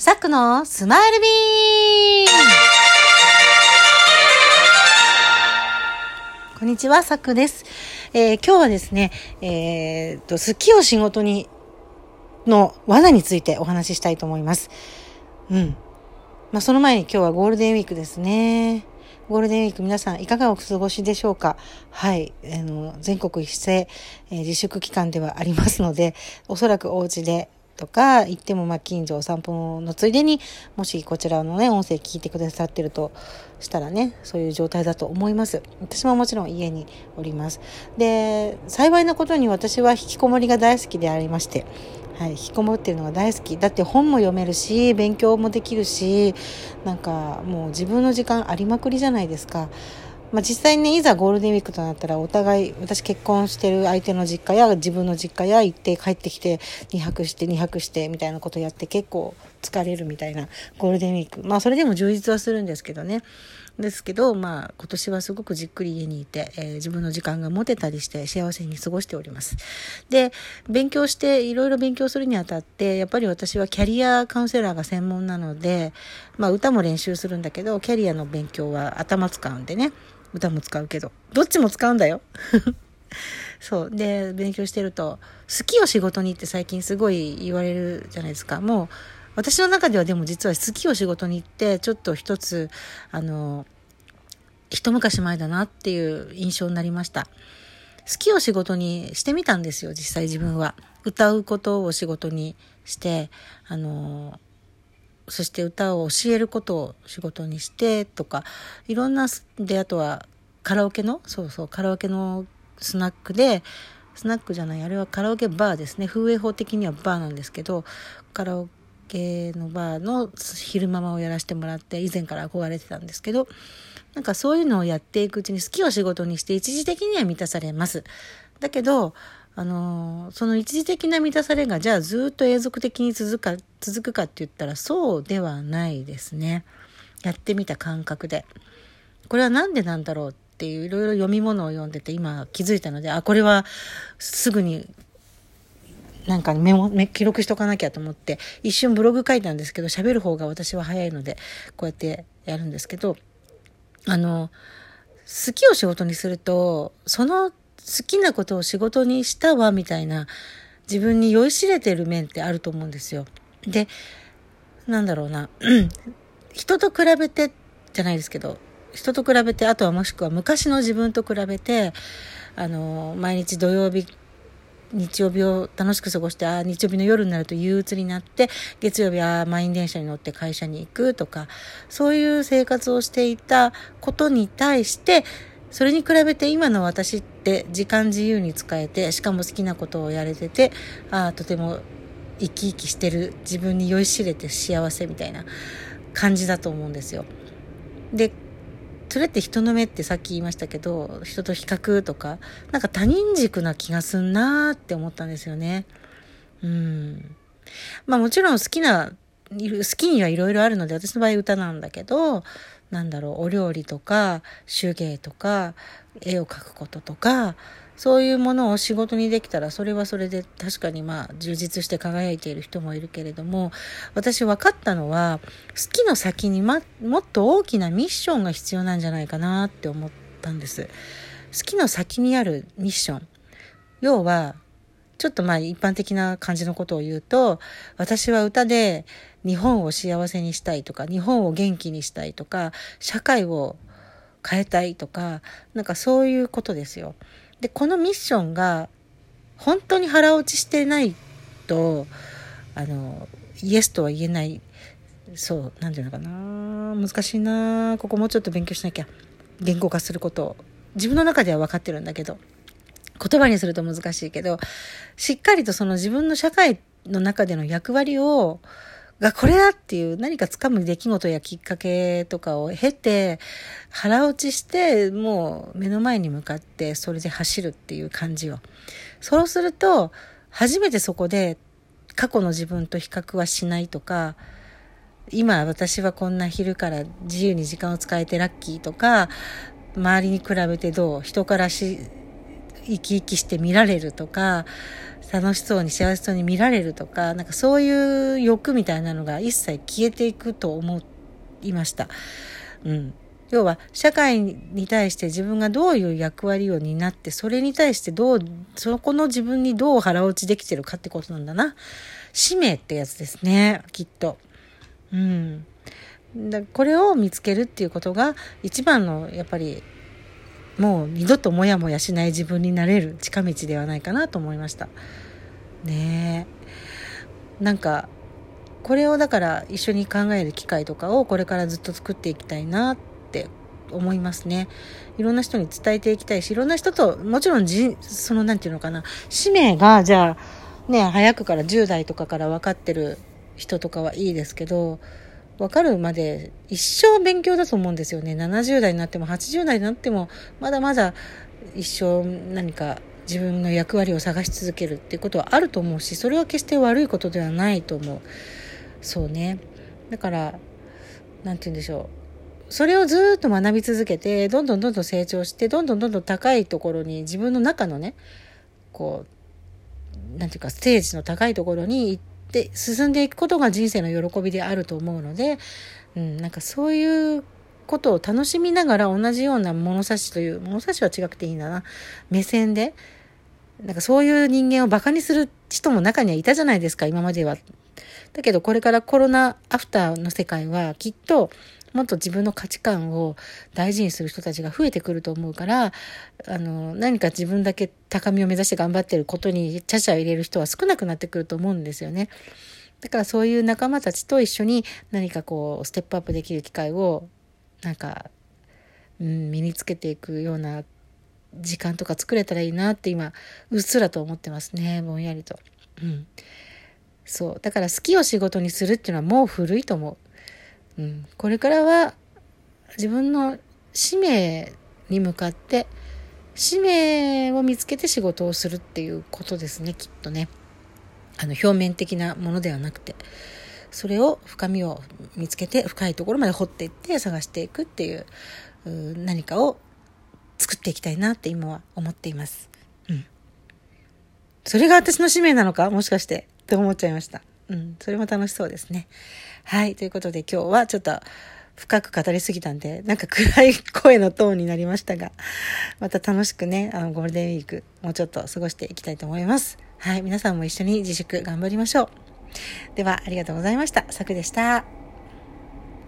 サクのスマイルビームこんにちは、サクです。えー、今日はですね、えー、と、好きを仕事に、の罠についてお話ししたいと思います。うん。まあ、その前に今日はゴールデンウィークですね。ゴールデンウィーク皆さんいかがお過ごしでしょうか？はい。あの、全国一斉、えー、自粛期間ではありますので、おそらくお家でとか、行ってもまあ近所お散歩のついでに、もしこちらのね、音声聞いてくださってるとしたらね、そういう状態だと思います。私ももちろん家におります。で、幸いなことに私は引きこもりが大好きでありまして、はい、引きこもってるのが大好きだって本も読めるし勉強もできるしなんかもう自分の時間ありまくりじゃないですか。まあ、実際にねいざゴールデンウィークとなったらお互い私結婚してる相手の実家や自分の実家や行って帰ってきて2泊して2泊してみたいなことやって結構疲れるみたいなゴールデンウィーク。まあそれでも充実はするんですけどね。ですけどまあ今年はすごくじっくり家にいて、えー、自分の時間が持てたりして幸せに過ごしております。で勉強していろいろ勉強するにあたってやっぱり私はキャリアカウンセラーが専門なのでまあ歌も練習するんだけどキャリアの勉強は頭使うんでね。歌も使うけど。どっちも使うんだよ。そう。で、勉強してると、好きを仕事にって最近すごい言われるじゃないですか。もう、私の中ではでも実は好きを仕事に行って、ちょっと一つ、あの、一昔前だなっていう印象になりました。好きを仕事にしてみたんですよ、実際自分は。歌うことを仕事にして、あの、そして歌を教えることを仕事にしてとかいろんなであとはカラオケのそうそうカラオケのスナックでスナックじゃないあれはカラオケバーですね風営法的にはバーなんですけどカラオケのバーの昼間をやらせてもらって以前から憧れてたんですけどなんかそういうのをやっていくうちに好きを仕事にして一時的には満たされます。だけどあのその一時的な満たされがじゃあずっと永続的に続くか続くかって言ったらそうではないですね。やってみた感覚で。これは何でなんだろうっていういろいろ読み物を読んでて今気づいたのであこれはすぐになんかメモ、記録しとかなきゃと思って、一瞬ブログ書いたんですけど、喋る方が私は早いので、こうやってやるんですけど、あの、好きを仕事にすると、その好きなことを仕事にしたわみたいな自分に酔いしれてる面ってあると思うんですよ。で、なんだろうな。人と比べてじゃないですけど、人と比べて、あとはもしくは昔の自分と比べて、あの、毎日土曜日、日曜日を楽しく過ごして、あ日曜日の夜になると憂鬱になって、月曜日は満員電車に乗って会社に行くとか、そういう生活をしていたことに対して、それに比べて今の私って時間自由に使えてしかも好きなことをやれててあとても生き生きしてる自分に酔いしれて幸せみたいな感じだと思うんですよ。でそれって人の目ってさっき言いましたけど人と比較とかなんか他人軸な気がすんなーって思ったんですよね。うんまあもちろん好きな好きにはいろいろあるので私の場合歌なんだけどなんだろうお料理とか手芸とか絵を描くこととかそういうものを仕事にできたらそれはそれで確かにまあ充実して輝いている人もいるけれども私分かったのは好きの先に、ま、もっと大きなミッションが必要なんじゃないかなって思ったんです。好きの先にあるミッション要はちょっとまあ一般的な感じのことを言うと私は歌で日本を幸せにしたいとか日本を元気にしたいとか社会を変えたいとかなんかそういうことですよ。でこのミッションが本当に腹落ちしてないとあのイエスとは言えない。そう何て言うのかな。難しいな。ここもうちょっと勉強しなきゃ。言語化すること。を自分の中では分かってるんだけど。言葉にすると難しいけどしっかりとその自分の社会の中での役割をがこれだっていう何か掴む出来事やきっかけとかを経て腹落ちしてもう目の前に向かってそれで走るっていう感じをそうすると初めてそこで過去の自分と比較はしないとか今私はこんな昼から自由に時間を使えてラッキーとか周りに比べてどう？人からし生き生きして見られるとか、楽しそうに幸せそうに見られるとか、なんかそういう欲みたいなのが一切消えていくと思いました。うん。要は社会に対して自分がどういう役割を担ってそれに対してどうそこの自分にどう腹落ちできてるかってことなんだな使命ってやつですねきっとうんだこれを見つけるっていうことが一番のやっぱりもう二度とモヤモヤしない自分になれる近道ではないかなと思いましたねえなんかこれをだから一緒に考える機会とかをこれからずっと作っていきたいなって思いますね。いろんな人に伝えていきたいし、いろんな人と、もちろんじ、その、なんていうのかな、使命が、じゃあ、ね、早くから10代とかから分かってる人とかはいいですけど、分かるまで一生勉強だと思うんですよね。70代になっても80代になっても、まだまだ一生何か自分の役割を探し続けるっていうことはあると思うし、それは決して悪いことではないと思う。そうね。だから、なんて言うんでしょう。それをずっと学び続けてどんどんどんどん成長してどんどんどんどん高いところに自分の中のねこうなんていうかステージの高いところに行ってって進んでいくことが人生の喜びであると思うので、うん、なんかそういうことを楽しみながら同じような物差しという物差しは違くていいんだな目線でなんかそういう人間をバカにする人も中にはいたじゃないですか今までは。だけどこれからコロナアフターの世界はきっともっと自分の価値観を大事にする人たちが増えてくると思うからあの何か自分だけ高みを目指して頑張ってることにちゃちゃ入れる人は少なくなってくると思うんですよね。だからそういう仲間たちと一緒に何かこうステップアップできる機会をなんか、うん、身につけていくような時間とか作れたらいいなって今うっすらと思ってますねぼんやりと。うん、そうだから好きを仕事にするっていうのはもう古いと思う。うん、これからは自分の使命に向かって使命を見つけて仕事をするっていうことですねきっとねあの表面的なものではなくてそれを深みを見つけて深いところまで掘っていって探していくっていう何かを作っていきたいなって今は思っています。うん。それが私の使命なのかもしかしてって思っちゃいました。うん。それも楽しそうですね。はい。ということで今日はちょっと深く語りすぎたんで、なんか暗い声のトーンになりましたが、また楽しくね、あの、ゴールデンウィーク、もうちょっと過ごしていきたいと思います。はい。皆さんも一緒に自粛頑張りましょう。では、ありがとうございました。さくでした。